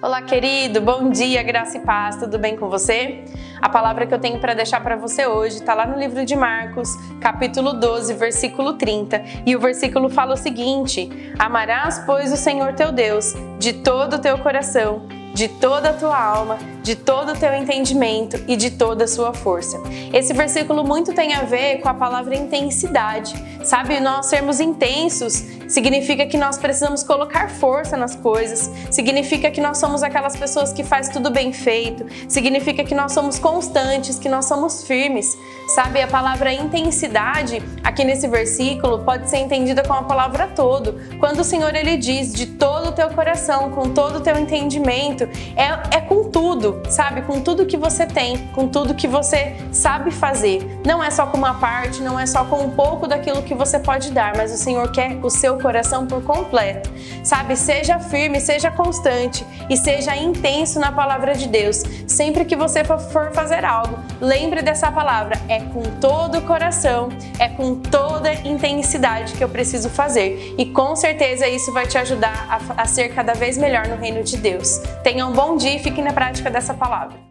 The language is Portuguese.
Olá, querido, bom dia, graça e paz, tudo bem com você? A palavra que eu tenho para deixar para você hoje está lá no livro de Marcos, capítulo 12, versículo 30, e o versículo fala o seguinte: Amarás, pois, o Senhor teu Deus de todo o teu coração, de toda a tua alma, de todo o teu entendimento e de toda a sua força. Esse versículo muito tem a ver com a palavra intensidade. Sabe, nós sermos intensos significa que nós precisamos colocar força nas coisas, significa que nós somos aquelas pessoas que faz tudo bem feito, significa que nós somos constantes, que nós somos firmes. Sabe, a palavra intensidade aqui nesse versículo pode ser entendida com a palavra todo. Quando o Senhor ele diz de todo o teu coração, com todo o teu entendimento, é, é com tudo sabe? Com tudo que você tem, com tudo que você sabe fazer. Não é só com uma parte, não é só com um pouco daquilo que você pode dar, mas o Senhor quer o seu coração por completo, sabe? Seja firme, seja constante e seja intenso na palavra de Deus. Sempre que você for fazer algo, lembre dessa palavra: é com todo o coração, é com toda intensidade que eu preciso fazer. E com certeza isso vai te ajudar a, a ser cada vez melhor no reino de Deus. Tenha um bom dia e fique na prática dessa palavra.